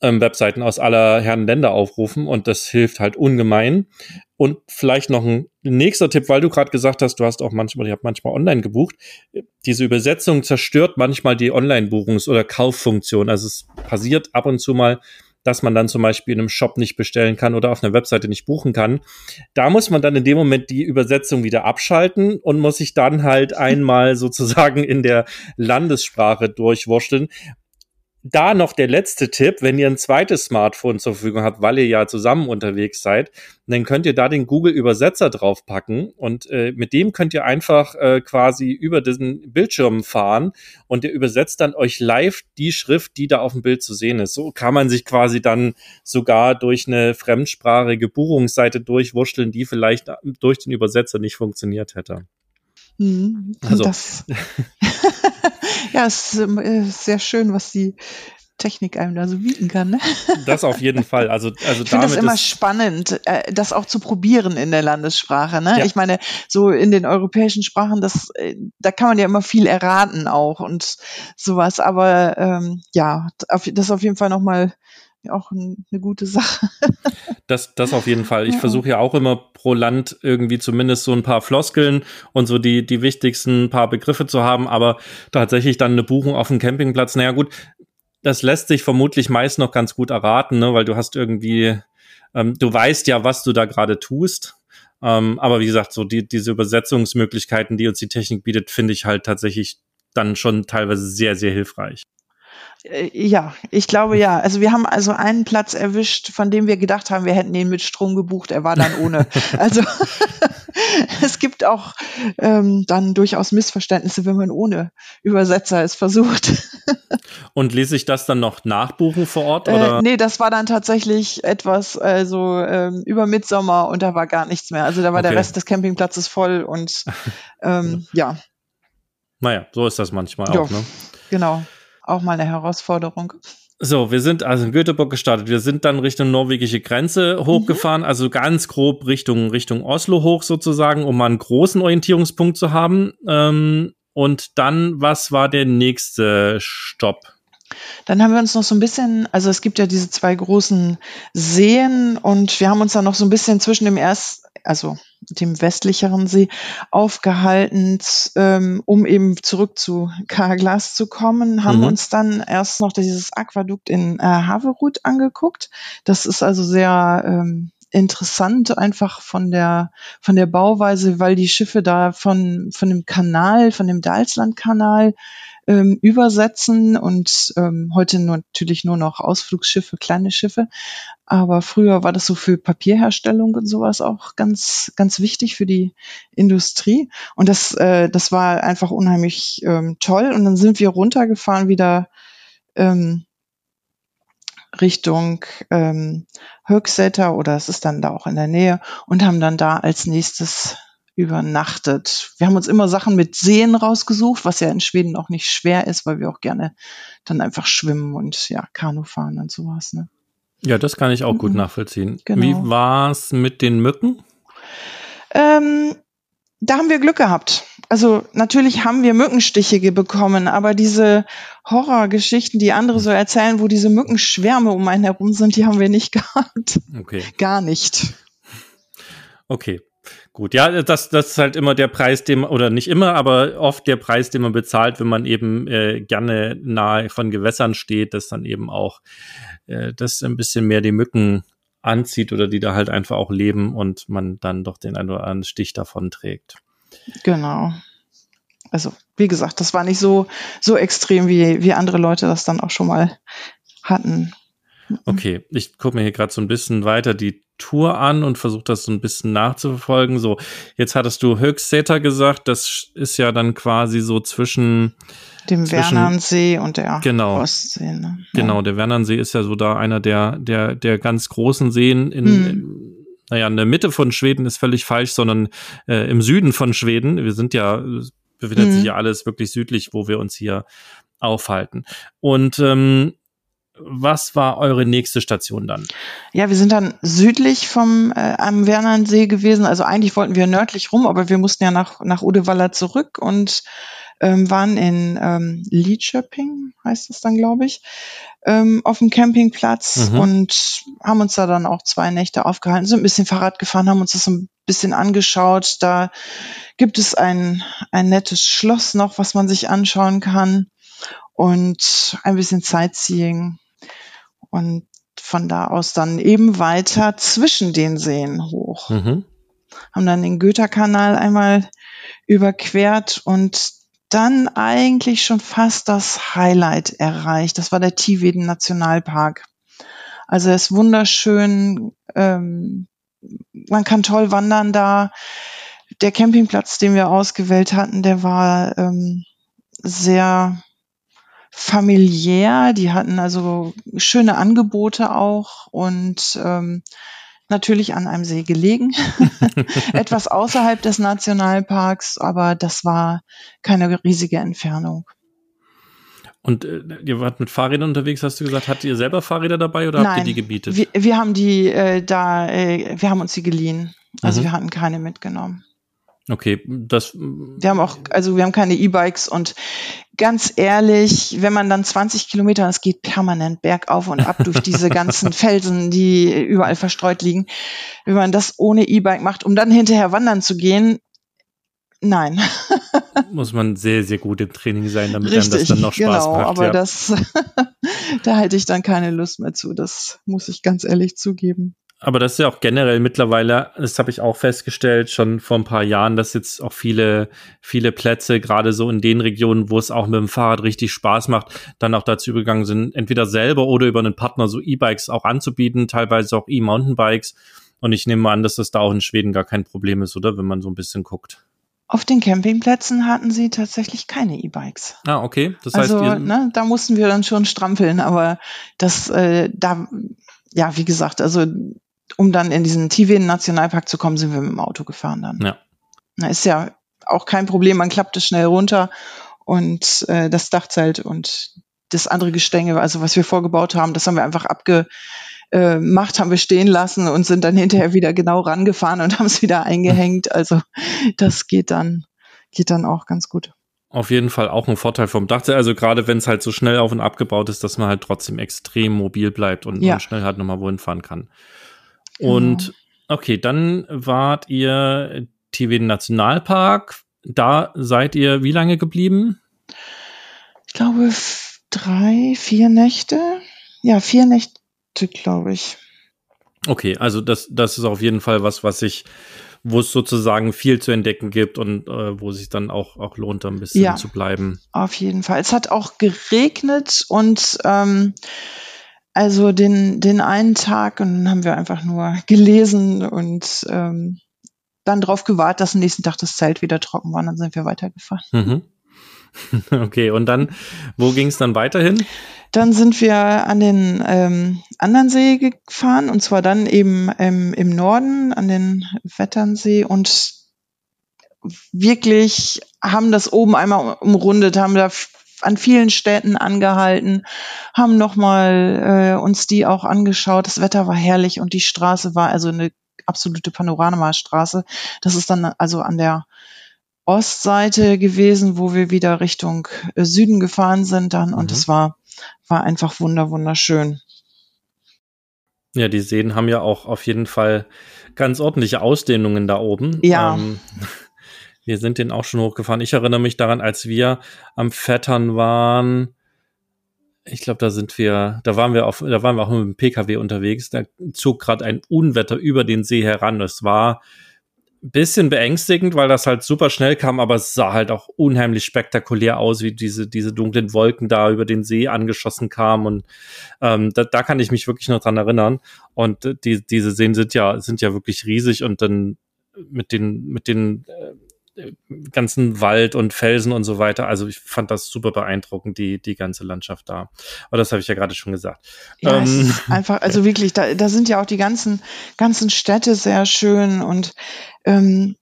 ähm, Webseiten aus aller Herren Länder aufrufen und das hilft halt ungemein. Und vielleicht noch ein nächster Tipp, weil du gerade gesagt hast, du hast auch manchmal, ich habe manchmal online gebucht. Diese Übersetzung zerstört manchmal die Online-Buchungs- oder Kauffunktion. Also es passiert ab und zu mal, dass man dann zum Beispiel in einem Shop nicht bestellen kann oder auf einer Webseite nicht buchen kann. Da muss man dann in dem Moment die Übersetzung wieder abschalten und muss sich dann halt einmal sozusagen in der Landessprache durchwurschteln da noch der letzte Tipp, wenn ihr ein zweites Smartphone zur Verfügung habt, weil ihr ja zusammen unterwegs seid, dann könnt ihr da den Google Übersetzer draufpacken und äh, mit dem könnt ihr einfach äh, quasi über diesen Bildschirm fahren und der übersetzt dann euch live die Schrift, die da auf dem Bild zu sehen ist. So kann man sich quasi dann sogar durch eine fremdsprachige Buchungsseite durchwurschteln, die vielleicht durch den Übersetzer nicht funktioniert hätte. Mhm. Also. Das ja, es ist äh, sehr schön, was die Technik einem da so bieten kann. Ne? Das auf jeden Fall. Also, also ich finde das immer spannend, äh, das auch zu probieren in der Landessprache. Ne? Ja. Ich meine, so in den europäischen Sprachen, das, äh, da kann man ja immer viel erraten auch und sowas. Aber ähm, ja, das ist auf jeden Fall nochmal auch eine gute Sache. das, das auf jeden Fall. Ich ja. versuche ja auch immer pro Land irgendwie zumindest so ein paar Floskeln und so die, die wichtigsten paar Begriffe zu haben, aber tatsächlich dann eine Buchung auf dem Campingplatz, naja gut, das lässt sich vermutlich meist noch ganz gut erraten, ne, weil du hast irgendwie, ähm, du weißt ja, was du da gerade tust. Ähm, aber wie gesagt, so die, diese Übersetzungsmöglichkeiten, die uns die Technik bietet, finde ich halt tatsächlich dann schon teilweise sehr, sehr hilfreich. Äh, ja, ich glaube ja. Also wir haben also einen Platz erwischt, von dem wir gedacht haben, wir hätten ihn mit Strom gebucht. Er war dann ohne. also es gibt auch ähm, dann durchaus Missverständnisse, wenn man ohne Übersetzer es versucht. Und lese ich das dann noch nachbuchen vor Ort? Äh, oder? Äh, nee, das war dann tatsächlich etwas also ähm, über Mitsommer und da war gar nichts mehr. Also da war okay. der Rest des Campingplatzes voll und ähm, ja. Naja, so ist das manchmal jo, auch. Ne? Genau auch mal eine Herausforderung. So, wir sind also in Göteborg gestartet. Wir sind dann Richtung norwegische Grenze hochgefahren, mhm. also ganz grob Richtung, Richtung Oslo hoch sozusagen, um mal einen großen Orientierungspunkt zu haben. Ähm, und dann, was war der nächste Stopp? Dann haben wir uns noch so ein bisschen, also es gibt ja diese zwei großen Seen und wir haben uns dann noch so ein bisschen zwischen dem ersten, also dem westlicheren See, aufgehalten, ähm, um eben zurück zu Karglas zu kommen, haben mhm. uns dann erst noch dieses Aquadukt in äh, Haverud angeguckt. Das ist also sehr ähm, interessant einfach von der von der Bauweise, weil die Schiffe da von von dem Kanal, von dem Dalslandkanal ähm, übersetzen und ähm, heute nur, natürlich nur noch Ausflugsschiffe, kleine Schiffe. Aber früher war das so für Papierherstellung und sowas auch ganz, ganz wichtig für die Industrie. Und das, äh, das war einfach unheimlich ähm, toll. Und dann sind wir runtergefahren wieder ähm, Richtung ähm, Höchsäter oder es ist dann da auch in der Nähe und haben dann da als nächstes übernachtet. Wir haben uns immer Sachen mit Seen rausgesucht, was ja in Schweden auch nicht schwer ist, weil wir auch gerne dann einfach schwimmen und ja, Kanu fahren und sowas. Ne? Ja, das kann ich auch mhm. gut nachvollziehen. Genau. Wie war's mit den Mücken? Ähm, da haben wir Glück gehabt. Also natürlich haben wir Mückenstiche bekommen, aber diese Horrorgeschichten, die andere so erzählen, wo diese Mückenschwärme um einen herum sind, die haben wir nicht gehabt. Okay. Gar nicht. Okay. Gut, ja, das, das ist halt immer der Preis, den man, oder nicht immer, aber oft der Preis, den man bezahlt, wenn man eben äh, gerne nahe von Gewässern steht, dass dann eben auch äh, das ein bisschen mehr die Mücken anzieht oder die da halt einfach auch leben und man dann doch den einen oder anderen Stich davon trägt. Genau. Also, wie gesagt, das war nicht so, so extrem, wie, wie andere Leute das dann auch schon mal hatten. Okay, ich gucke mir hier gerade so ein bisschen weiter die Tour an und versuche das so ein bisschen nachzuverfolgen. So, jetzt hattest du Höchstsäter gesagt, das ist ja dann quasi so zwischen dem Wernernsee und der genau, Ostsee. Ne? Genau, der Wernernsee ist ja so da einer der, der, der ganz großen Seen in, hm. in naja, in der Mitte von Schweden ist völlig falsch, sondern äh, im Süden von Schweden. Wir sind ja, befindet hm. sich ja alles wirklich südlich, wo wir uns hier aufhalten. Und ähm, was war eure nächste Station dann? Ja, wir sind dann südlich vom äh, am Wernernsee gewesen. Also eigentlich wollten wir nördlich rum, aber wir mussten ja nach nach Uddevalla zurück und ähm, waren in ähm, Lidköping, heißt es dann, glaube ich, ähm, auf dem Campingplatz mhm. und haben uns da dann auch zwei Nächte aufgehalten, sind ein bisschen Fahrrad gefahren, haben uns das so ein bisschen angeschaut. Da gibt es ein, ein nettes Schloss noch, was man sich anschauen kann und ein bisschen Sightseeing und von da aus dann eben weiter zwischen den Seen hoch. Mhm. Haben dann den Goethe-Kanal einmal überquert und dann eigentlich schon fast das Highlight erreicht. Das war der Tiveden Nationalpark. Also er ist wunderschön, ähm, man kann toll wandern da. Der Campingplatz, den wir ausgewählt hatten, der war ähm, sehr familiär. Die hatten also schöne Angebote auch und ähm, natürlich an einem See gelegen. Etwas außerhalb des Nationalparks, aber das war keine riesige Entfernung. Und äh, ihr wart mit Fahrrädern unterwegs, hast du gesagt, hattet ihr selber Fahrräder dabei oder Nein, habt ihr die gebietet? Wir, wir haben die äh, da, äh, wir haben uns die geliehen. Also mhm. wir hatten keine mitgenommen. Okay, das. Wir haben auch, also wir haben keine E-Bikes und ganz ehrlich, wenn man dann 20 Kilometer, es geht permanent bergauf und ab durch diese ganzen Felsen, die überall verstreut liegen, wenn man das ohne E-Bike macht, um dann hinterher wandern zu gehen, nein. Muss man sehr, sehr gut im Training sein, damit Richtig, einem das dann noch Spaß genau, macht. Aber ja. das, da hätte ich dann keine Lust mehr zu. Das muss ich ganz ehrlich zugeben. Aber das ist ja auch generell mittlerweile, das habe ich auch festgestellt, schon vor ein paar Jahren, dass jetzt auch viele, viele Plätze, gerade so in den Regionen, wo es auch mit dem Fahrrad richtig Spaß macht, dann auch dazu übergegangen sind, entweder selber oder über einen Partner so E-Bikes auch anzubieten, teilweise auch E-Mountainbikes. Und ich nehme an, dass das da auch in Schweden gar kein Problem ist, oder? Wenn man so ein bisschen guckt. Auf den Campingplätzen hatten sie tatsächlich keine E-Bikes. Ah, okay. Das heißt, also, ne, da mussten wir dann schon strampeln, aber das, äh, da, ja, wie gesagt, also um dann in diesen Tiveden Nationalpark zu kommen, sind wir mit dem Auto gefahren dann. Ja. Na, ist ja auch kein Problem, man klappt es schnell runter und äh, das Dachzelt und das andere Gestänge, also was wir vorgebaut haben, das haben wir einfach abgemacht, äh, haben wir stehen lassen und sind dann hinterher wieder genau rangefahren und haben es wieder eingehängt. Also das geht dann, geht dann auch ganz gut. Auf jeden Fall auch ein Vorteil vom Dachzelt. Also gerade wenn es halt so schnell auf und abgebaut ist, dass man halt trotzdem extrem mobil bleibt und, ja. und schnell halt nochmal wohin fahren kann. Und genau. okay, dann wart ihr Tiveden Nationalpark. Da seid ihr wie lange geblieben? Ich glaube drei, vier Nächte. Ja, vier Nächte, glaube ich. Okay, also das, das ist auf jeden Fall was, was ich, wo es sozusagen viel zu entdecken gibt und äh, wo sich dann auch, auch lohnt, da ein bisschen ja, zu bleiben. Auf jeden Fall. Es hat auch geregnet und ähm, also den, den einen Tag und dann haben wir einfach nur gelesen und ähm, dann darauf gewartet, dass am nächsten Tag das Zelt wieder trocken war. Und dann sind wir weitergefahren. Mhm. Okay, und dann, wo ging es dann weiterhin? Dann sind wir an den ähm, anderen See gefahren und zwar dann eben ähm, im Norden an den Wetternsee und wirklich haben das oben einmal umrundet, haben da an vielen Städten angehalten, haben nochmal äh, uns die auch angeschaut. Das Wetter war herrlich und die Straße war also eine absolute Panoramastraße. Das ist dann also an der Ostseite gewesen, wo wir wieder Richtung äh, Süden gefahren sind dann und mhm. es war, war einfach wunder, wunderschön. Ja, die Seen haben ja auch auf jeden Fall ganz ordentliche Ausdehnungen da oben. Ja. Ähm, wir sind den auch schon hochgefahren. Ich erinnere mich daran, als wir am Vettern waren. Ich glaube, da sind wir, da waren wir auf, da waren wir auch mit dem PKW unterwegs. Da zog gerade ein Unwetter über den See heran. Es war bisschen beängstigend, weil das halt super schnell kam, aber es sah halt auch unheimlich spektakulär aus, wie diese, diese dunklen Wolken da über den See angeschossen kamen. Und ähm, da, da kann ich mich wirklich noch dran erinnern. Und die, diese Seen sind ja, sind ja wirklich riesig und dann mit den, mit den äh, ganzen Wald und Felsen und so weiter. Also ich fand das super beeindruckend, die, die ganze Landschaft da. Aber das habe ich ja gerade schon gesagt. Ja, ähm, einfach, also wirklich, da, da sind ja auch die ganzen, ganzen Städte sehr schön und ähm,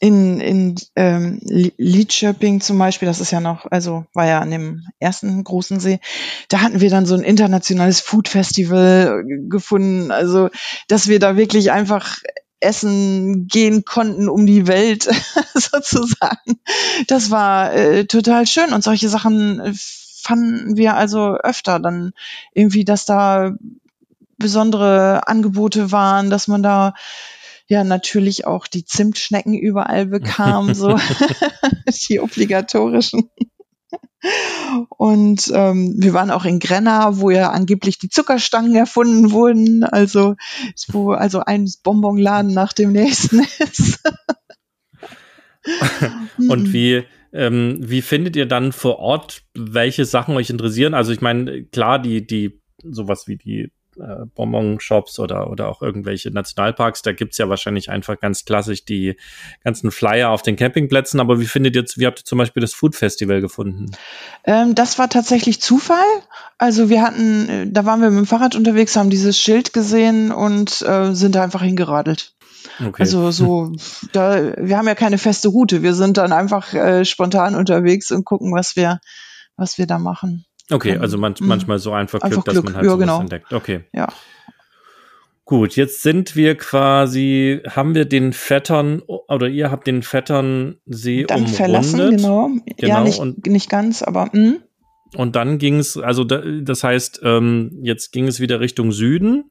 in, in ähm, Lidköping zum Beispiel, das ist ja noch, also war ja an dem ersten großen See, da hatten wir dann so ein internationales Food Festival gefunden. Also, dass wir da wirklich einfach essen gehen konnten um die Welt sozusagen. Das war äh, total schön und solche Sachen äh, fanden wir also öfter dann irgendwie, dass da besondere Angebote waren, dass man da ja natürlich auch die Zimtschnecken überall bekam, so die obligatorischen. Und ähm, wir waren auch in Grenna, wo ja angeblich die Zuckerstangen erfunden wurden, also wo also ein Bonbonladen nach dem nächsten ist. Und wie ähm, wie findet ihr dann vor Ort, welche Sachen euch interessieren? Also ich meine, klar, die die sowas wie die äh, Bonbon-Shops oder, oder auch irgendwelche Nationalparks, da gibt's ja wahrscheinlich einfach ganz klassisch die ganzen Flyer auf den Campingplätzen. Aber wie findet ihr, wie habt ihr zum Beispiel das Food Festival gefunden? Ähm, das war tatsächlich Zufall. Also wir hatten, äh, da waren wir mit dem Fahrrad unterwegs, haben dieses Schild gesehen und äh, sind da einfach hingeradelt. Okay. Also so, da, wir haben ja keine feste Route. Wir sind dann einfach äh, spontan unterwegs und gucken, was wir, was wir da machen. Okay, also man, mhm. manchmal so einfach Glück, einfach dass Glück. man halt ja, genau. entdeckt. Okay. Ja. Gut, jetzt sind wir quasi, haben wir den Vettern oder ihr habt den Vetternsee dann umrundet. verlassen, genau. genau. Ja, nicht, und, nicht ganz, aber mh. Und dann ging es, also da, das heißt, ähm, jetzt ging es wieder Richtung Süden.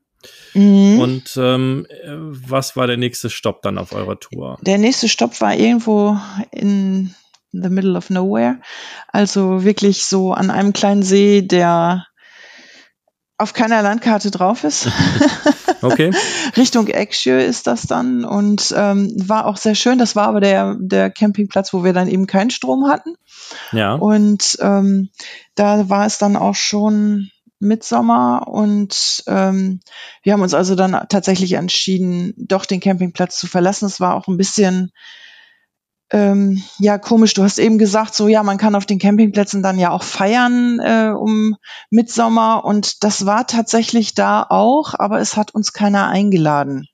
Mhm. Und ähm, was war der nächste Stopp dann auf eurer Tour? Der nächste Stopp war irgendwo in the middle of nowhere. Also wirklich so an einem kleinen See, der auf keiner Landkarte drauf ist. okay. Richtung Exjö ist das dann und ähm, war auch sehr schön. Das war aber der, der Campingplatz, wo wir dann eben keinen Strom hatten. Ja. Und ähm, da war es dann auch schon Mitsommer und ähm, wir haben uns also dann tatsächlich entschieden, doch den Campingplatz zu verlassen. Es war auch ein bisschen ähm, ja komisch. Du hast eben gesagt, so ja, man kann auf den Campingplätzen dann ja auch feiern äh, um Mitsommer und das war tatsächlich da auch, aber es hat uns keiner eingeladen.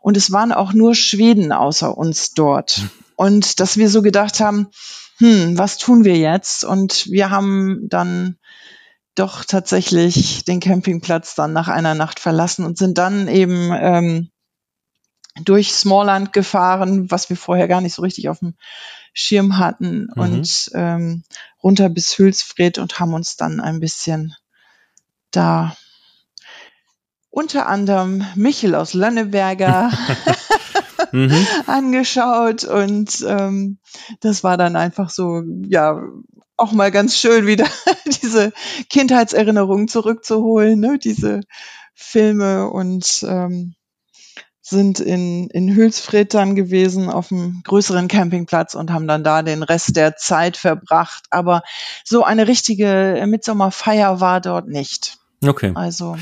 Und es waren auch nur Schweden außer uns dort. Und dass wir so gedacht haben, hm, was tun wir jetzt? Und wir haben dann doch tatsächlich den Campingplatz dann nach einer Nacht verlassen und sind dann eben ähm, durch Smallland gefahren, was wir vorher gar nicht so richtig auf dem Schirm hatten mhm. und ähm, runter bis Hülsfred und haben uns dann ein bisschen da unter anderem Michel aus Lönneberger mhm. angeschaut und ähm, das war dann einfach so, ja, auch mal ganz schön wieder diese Kindheitserinnerungen zurückzuholen, ne? diese Filme und ähm, sind in, in Hülsfred dann gewesen auf einem größeren Campingplatz und haben dann da den Rest der Zeit verbracht. Aber so eine richtige Mitsommerfeier war dort nicht. Okay. Also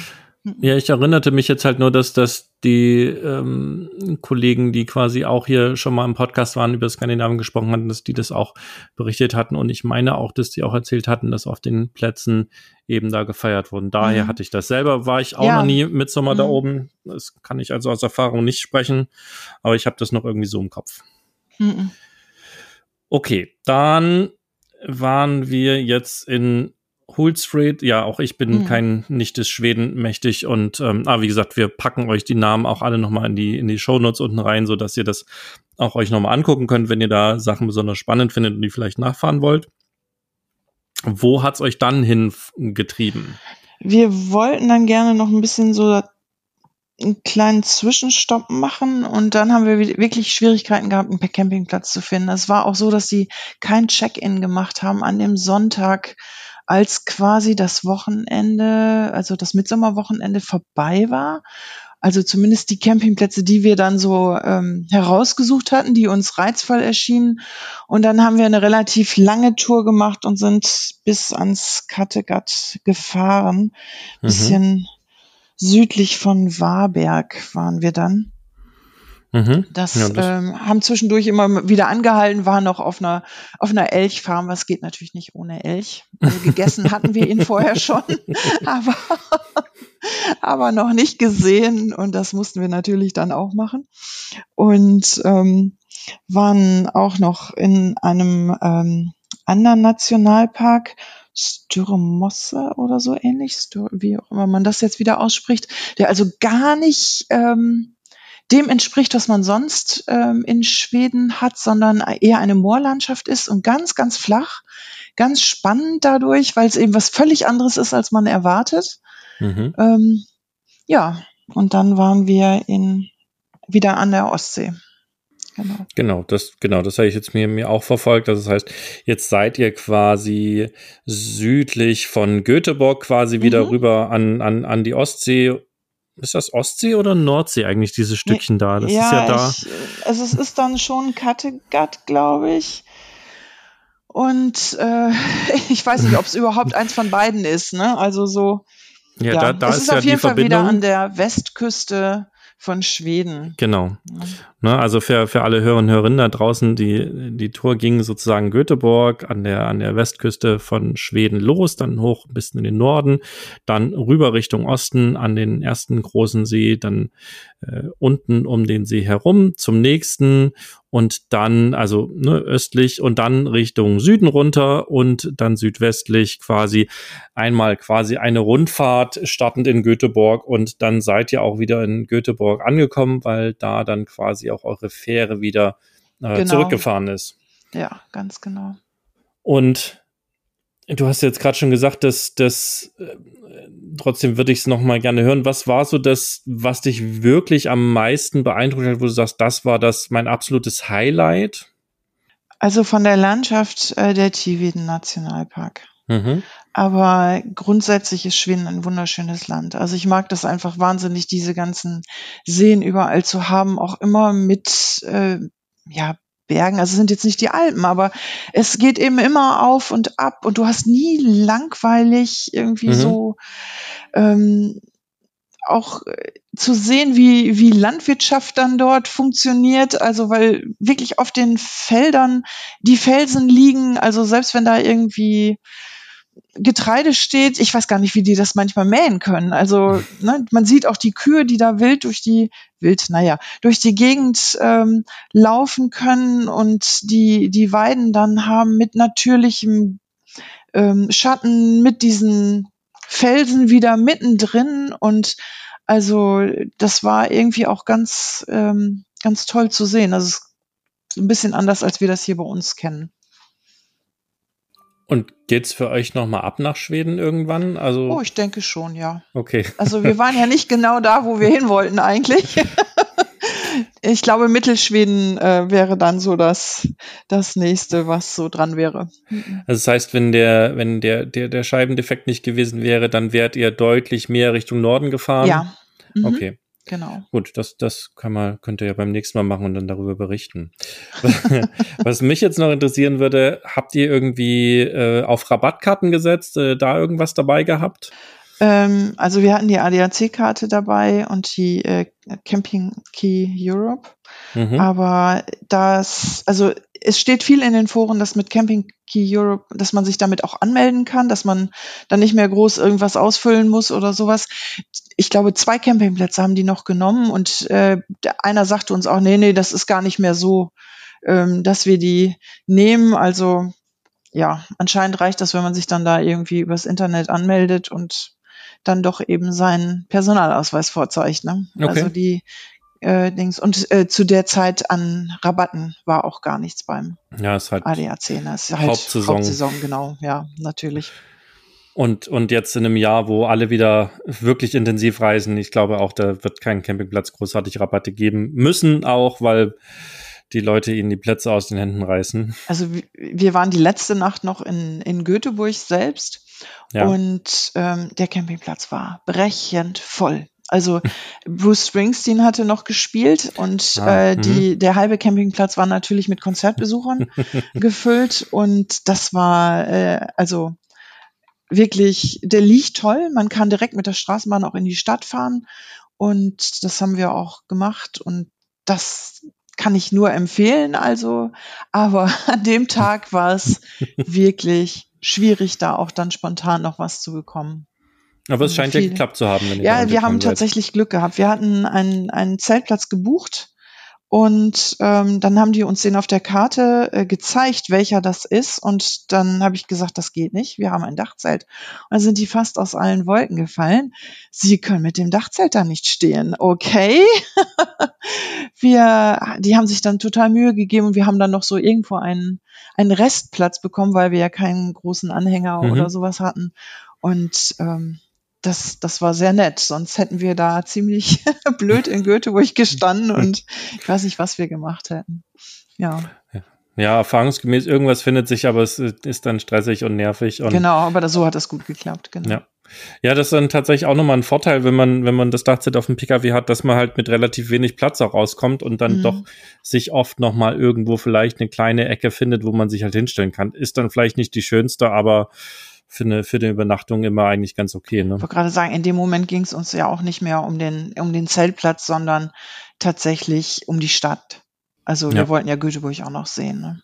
ja, ich erinnerte mich jetzt halt nur, dass, dass die ähm, Kollegen, die quasi auch hier schon mal im Podcast waren, über Skandinavien gesprochen hatten, dass die das auch berichtet hatten. Und ich meine auch, dass die auch erzählt hatten, dass auf den Plätzen eben da gefeiert wurden. Daher mhm. hatte ich das selber, war ich auch ja. noch nie mit Sommer mhm. da oben. Das kann ich also aus Erfahrung nicht sprechen, aber ich habe das noch irgendwie so im Kopf. Mhm. Okay, dann waren wir jetzt in Hultsfred, ja, auch ich bin mhm. kein nicht des Schweden mächtig und ähm, ah, wie gesagt, wir packen euch die Namen auch alle nochmal in die in die Shownotes unten rein, so dass ihr das auch euch nochmal angucken könnt, wenn ihr da Sachen besonders spannend findet und die vielleicht nachfahren wollt. Wo hat's euch dann hingetrieben? Wir wollten dann gerne noch ein bisschen so einen kleinen Zwischenstopp machen und dann haben wir wirklich Schwierigkeiten gehabt, einen Campingplatz zu finden. Es war auch so, dass sie kein Check-in gemacht haben an dem Sonntag als quasi das Wochenende, also das Mitsommerwochenende vorbei war. Also zumindest die Campingplätze, die wir dann so ähm, herausgesucht hatten, die uns reizvoll erschienen. Und dann haben wir eine relativ lange Tour gemacht und sind bis ans Kattegat gefahren. Mhm. Bisschen südlich von Warberg waren wir dann. Mhm. Das, ja, das ähm, haben zwischendurch immer wieder angehalten, waren noch auf einer, auf einer Elchfarm. Was geht natürlich nicht ohne Elch. Also gegessen hatten wir ihn vorher schon, aber, aber noch nicht gesehen. Und das mussten wir natürlich dann auch machen. Und ähm, waren auch noch in einem ähm, anderen Nationalpark, Styromosse oder so ähnlich, wie auch immer man das jetzt wieder ausspricht, der also gar nicht ähm, dem entspricht, was man sonst ähm, in Schweden hat, sondern eher eine Moorlandschaft ist und ganz, ganz flach, ganz spannend dadurch, weil es eben was völlig anderes ist, als man erwartet. Mhm. Ähm, ja, und dann waren wir in, wieder an der Ostsee. Genau. genau, das, genau, das habe ich jetzt mir, mir auch verfolgt. Das heißt, jetzt seid ihr quasi südlich von Göteborg quasi wieder mhm. rüber an, an, an die Ostsee ist das Ostsee oder Nordsee eigentlich, dieses Stückchen da? Das ja, ist ja da. Ich, also es ist dann schon Kattegat, glaube ich. Und äh, ich weiß nicht, ob es überhaupt eins von beiden ist, ne? Also so. Ja, ja. Da, da es ist, ist ja auf jeden Fall Verbindung. wieder an der Westküste von Schweden. Genau. Ne, also für, für alle Hörerinnen und Hörerinnen da draußen, die, die Tour ging sozusagen Göteborg an der, an der Westküste von Schweden los, dann hoch bis in den Norden, dann rüber Richtung Osten an den ersten großen See, dann äh, unten um den See herum zum nächsten und dann, also ne, östlich und dann Richtung Süden runter und dann südwestlich quasi einmal quasi eine Rundfahrt startend in Göteborg und dann seid ihr auch wieder in Göteborg angekommen, weil da dann quasi auch eure Fähre wieder äh, genau. zurückgefahren ist. Ja, ganz genau. Und du hast jetzt gerade schon gesagt, dass das äh, trotzdem würde ich es noch mal gerne hören. Was war so das, was dich wirklich am meisten beeindruckt hat, wo du sagst, das war das mein absolutes Highlight? Also von der Landschaft äh, der Tiveden Nationalpark. Mhm. Aber grundsätzlich ist Schweden ein wunderschönes Land. Also ich mag das einfach wahnsinnig, diese ganzen Seen überall zu haben, auch immer mit äh, ja, Bergen. Also es sind jetzt nicht die Alpen, aber es geht eben immer auf und ab und du hast nie langweilig irgendwie mhm. so ähm, auch äh, zu sehen, wie, wie Landwirtschaft dann dort funktioniert. Also weil wirklich auf den Feldern die Felsen liegen. Also selbst wenn da irgendwie Getreide steht, ich weiß gar nicht, wie die das manchmal mähen können. Also ne, man sieht auch die Kühe, die da wild durch die wild, naja, durch die Gegend ähm, laufen können und die die Weiden dann haben mit natürlichem ähm, Schatten, mit diesen Felsen wieder mittendrin und also das war irgendwie auch ganz ähm, ganz toll zu sehen. Also ein bisschen anders, als wir das hier bei uns kennen. Und geht's für euch nochmal ab nach Schweden irgendwann? Also oh, ich denke schon, ja. Okay. Also wir waren ja nicht genau da, wo wir hin wollten eigentlich. ich glaube, Mittelschweden äh, wäre dann so das, das nächste, was so dran wäre. Also das heißt, wenn der, wenn der, der, der Scheibendefekt nicht gewesen wäre, dann wärt ihr deutlich mehr Richtung Norden gefahren? Ja. Mhm. Okay. Genau. Gut, das, das kann man, könnt ihr ja beim nächsten Mal machen und dann darüber berichten. Was mich jetzt noch interessieren würde, habt ihr irgendwie äh, auf Rabattkarten gesetzt, äh, da irgendwas dabei gehabt? Ähm, also wir hatten die ADAC-Karte dabei und die äh, Camping Key Europe. Mhm. Aber das, also es steht viel in den Foren, dass mit Camping Key Europe, dass man sich damit auch anmelden kann, dass man dann nicht mehr groß irgendwas ausfüllen muss oder sowas. Ich glaube, zwei Campingplätze haben die noch genommen und äh, einer sagte uns auch, nee, nee, das ist gar nicht mehr so, ähm, dass wir die nehmen. Also ja, anscheinend reicht das, wenn man sich dann da irgendwie übers Internet anmeldet und dann doch eben seinen Personalausweis vorzeigt. Ne? Okay. Also die äh, Dings. Und äh, zu der Zeit an Rabatten war auch gar nichts beim ja, ist halt ADAC. Ne? Ist halt Hauptsaison. Hauptsaison, genau, ja, natürlich. Und, und jetzt in einem Jahr, wo alle wieder wirklich intensiv reisen, ich glaube auch, da wird kein Campingplatz großartig Rabatte geben müssen, auch weil die Leute ihnen die Plätze aus den Händen reißen. Also wir waren die letzte Nacht noch in, in Göteborg selbst ja. und ähm, der Campingplatz war brechend voll. Also Bruce Springsteen hatte noch gespielt und ah, äh, die, mhm. der halbe Campingplatz war natürlich mit Konzertbesuchern gefüllt und das war äh, also wirklich, der liegt toll. Man kann direkt mit der Straßenbahn auch in die Stadt fahren und das haben wir auch gemacht und das kann ich nur empfehlen. Also, aber an dem Tag war es wirklich schwierig, da auch dann spontan noch was zu bekommen. Aber es scheint viel. ja geklappt zu haben. Wenn ja, wir haben seid. tatsächlich Glück gehabt. Wir hatten einen, einen Zeltplatz gebucht und ähm, dann haben die uns den auf der Karte äh, gezeigt, welcher das ist. Und dann habe ich gesagt, das geht nicht. Wir haben ein Dachzelt. Und dann sind die fast aus allen Wolken gefallen. Sie können mit dem Dachzelt da nicht stehen. Okay. wir, die haben sich dann total Mühe gegeben und wir haben dann noch so irgendwo einen, einen Restplatz bekommen, weil wir ja keinen großen Anhänger mhm. oder sowas hatten. Und ähm, das, das war sehr nett. Sonst hätten wir da ziemlich blöd in Göteborg gestanden und ich weiß nicht, was wir gemacht hätten. Ja. Ja, erfahrungsgemäß irgendwas findet sich, aber es ist dann stressig und nervig. Und genau, aber so hat es gut geklappt, genau. Ja. Ja, das ist dann tatsächlich auch nochmal ein Vorteil, wenn man, wenn man das Dachzelt auf dem Pkw hat, dass man halt mit relativ wenig Platz auch rauskommt und dann mhm. doch sich oft nochmal irgendwo vielleicht eine kleine Ecke findet, wo man sich halt hinstellen kann. Ist dann vielleicht nicht die schönste, aber für eine, für eine Übernachtung immer eigentlich ganz okay. Ne? Ich wollte gerade sagen, in dem Moment ging es uns ja auch nicht mehr um den, um den Zeltplatz, sondern tatsächlich um die Stadt. Also wir ja. wollten ja Göteborg auch noch sehen. Ne?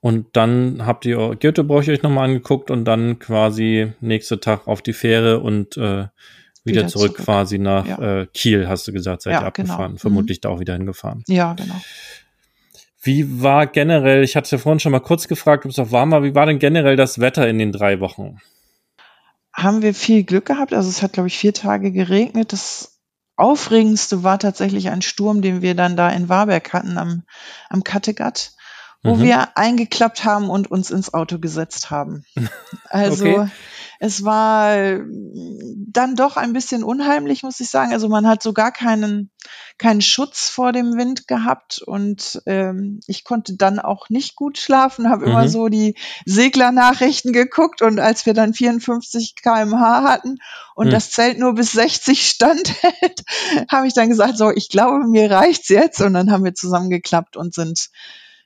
Und dann habt ihr Göteborg euch nochmal angeguckt und dann quasi nächster Tag auf die Fähre und äh, wieder, wieder zurück, zurück, quasi nach ja. äh, Kiel, hast du gesagt, seid ja, ihr abgefahren. Genau. Vermutlich mhm. da auch wieder hingefahren. Ja, genau. Wie war generell, ich hatte ja vorhin schon mal kurz gefragt, ob es auch warm war, wie war denn generell das Wetter in den drei Wochen? Haben wir viel Glück gehabt. Also es hat, glaube ich, vier Tage geregnet. Das Aufregendste war tatsächlich ein Sturm, den wir dann da in Warberg hatten am, am Kattegat, wo mhm. wir eingeklappt haben und uns ins Auto gesetzt haben. Also okay es war äh, dann doch ein bisschen unheimlich, muss ich sagen. Also man hat so gar keinen, keinen Schutz vor dem Wind gehabt und ähm, ich konnte dann auch nicht gut schlafen, habe mhm. immer so die Seglernachrichten geguckt und als wir dann 54 kmh hatten und mhm. das Zelt nur bis 60 standhält, habe ich dann gesagt, so, ich glaube, mir reicht's jetzt und dann haben wir zusammengeklappt und sind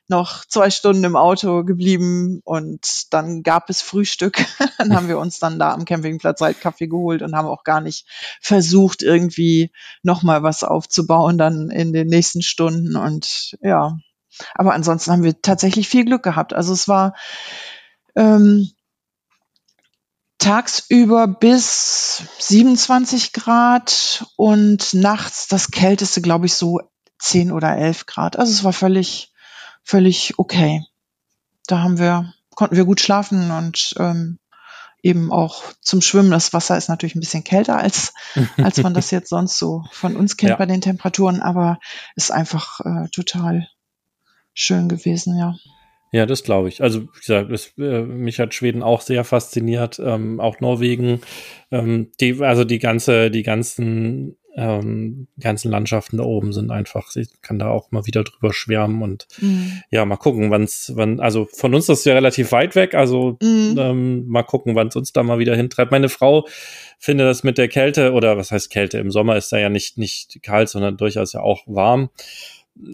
noch zwei Stunden im Auto geblieben und dann gab es Frühstück. dann haben wir uns dann da am Campingplatz halt Kaffee geholt und haben auch gar nicht versucht, irgendwie nochmal was aufzubauen dann in den nächsten Stunden und ja. Aber ansonsten haben wir tatsächlich viel Glück gehabt. Also es war ähm, tagsüber bis 27 Grad und nachts das kälteste, glaube ich, so 10 oder 11 Grad. Also es war völlig, völlig okay. Da haben wir, konnten wir gut schlafen und ähm, eben auch zum Schwimmen. Das Wasser ist natürlich ein bisschen kälter als, als man das jetzt sonst so von uns kennt ja. bei den Temperaturen, aber ist einfach äh, total schön gewesen, ja. Ja, das glaube ich. Also, wie gesagt, es, äh, mich hat Schweden auch sehr fasziniert, ähm, auch Norwegen. Ähm, die, also die ganze, die ganzen ähm, ganzen Landschaften da oben sind einfach, ich kann da auch mal wieder drüber schwärmen und mhm. ja, mal gucken, wann's, wann, also von uns das ist ja relativ weit weg, also mhm. ähm, mal gucken, wann es uns da mal wieder hintreibt. Meine Frau findet das mit der Kälte oder was heißt Kälte? Im Sommer ist da ja nicht, nicht kalt, sondern durchaus ja auch warm.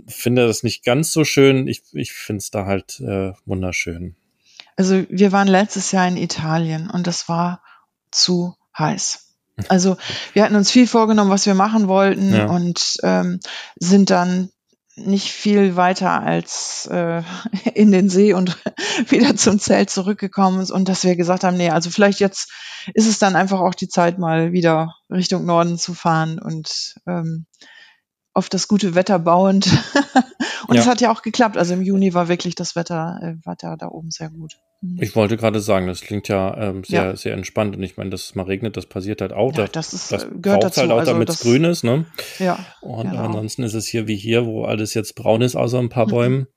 Finde das nicht ganz so schön. Ich, ich finde es da halt äh, wunderschön. Also wir waren letztes Jahr in Italien und das war zu heiß. Also wir hatten uns viel vorgenommen, was wir machen wollten ja. und ähm, sind dann nicht viel weiter als äh, in den See und wieder zum Zelt zurückgekommen und dass wir gesagt haben, nee, also vielleicht jetzt ist es dann einfach auch die Zeit, mal wieder Richtung Norden zu fahren und ähm, auf das gute Wetter bauend. und es hat ja auch geklappt. Also im Juni war wirklich das Wetter, äh, Wetter da oben sehr gut. Mhm. Ich wollte gerade sagen, das klingt ja ähm, sehr, ja. sehr entspannt. Und ich meine, dass es mal regnet, das passiert halt auch. Ja, das ist, das gehört dazu. halt auch, also damit es grün ist. Ne? Ja. Und genau. ansonsten ist es hier wie hier, wo alles jetzt braun ist, außer ein paar mhm. Bäumen.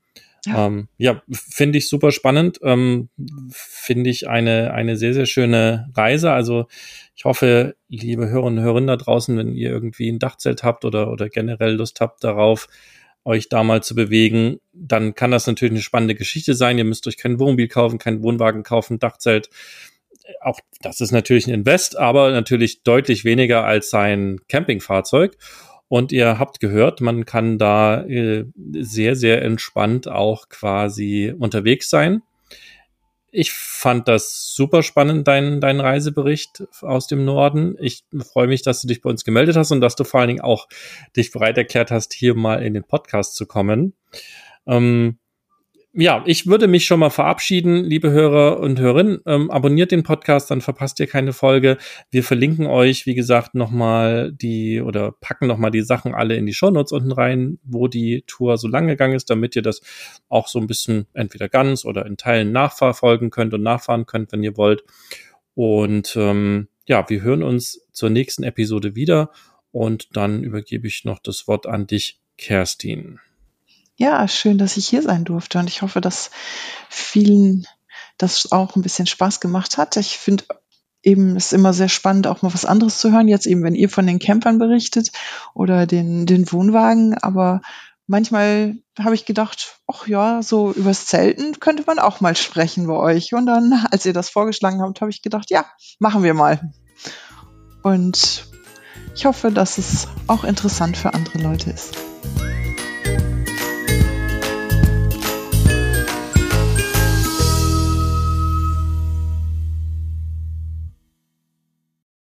Ja, ähm, ja finde ich super spannend. Ähm, finde ich eine, eine sehr, sehr schöne Reise. Also ich hoffe, liebe Hörerinnen und Hörer da draußen, wenn ihr irgendwie ein Dachzelt habt oder, oder generell Lust habt darauf, euch da mal zu bewegen, dann kann das natürlich eine spannende Geschichte sein. Ihr müsst euch kein Wohnmobil kaufen, keinen Wohnwagen kaufen, Dachzelt. Auch das ist natürlich ein Invest, aber natürlich deutlich weniger als sein Campingfahrzeug. Und ihr habt gehört, man kann da äh, sehr, sehr entspannt auch quasi unterwegs sein. Ich fand das super spannend, dein, dein Reisebericht aus dem Norden. Ich freue mich, dass du dich bei uns gemeldet hast und dass du vor allen Dingen auch dich bereit erklärt hast, hier mal in den Podcast zu kommen. Ähm, ja, ich würde mich schon mal verabschieden, liebe Hörer und Hörerinnen. Ähm, abonniert den Podcast, dann verpasst ihr keine Folge. Wir verlinken euch, wie gesagt, nochmal die oder packen nochmal die Sachen alle in die Shownotes unten rein, wo die Tour so lang gegangen ist, damit ihr das auch so ein bisschen entweder ganz oder in Teilen nachverfolgen könnt und nachfahren könnt, wenn ihr wollt. Und ähm, ja, wir hören uns zur nächsten Episode wieder und dann übergebe ich noch das Wort an dich, Kerstin. Ja, schön, dass ich hier sein durfte und ich hoffe, dass vielen das auch ein bisschen Spaß gemacht hat. Ich finde eben es immer sehr spannend, auch mal was anderes zu hören. Jetzt eben, wenn ihr von den Campern berichtet oder den, den Wohnwagen, aber manchmal habe ich gedacht, ach ja, so übers Zelten könnte man auch mal sprechen bei euch. Und dann, als ihr das vorgeschlagen habt, habe ich gedacht, ja, machen wir mal. Und ich hoffe, dass es auch interessant für andere Leute ist.